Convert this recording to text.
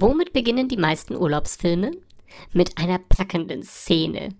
Womit beginnen die meisten Urlaubsfilme? Mit einer packenden Szene.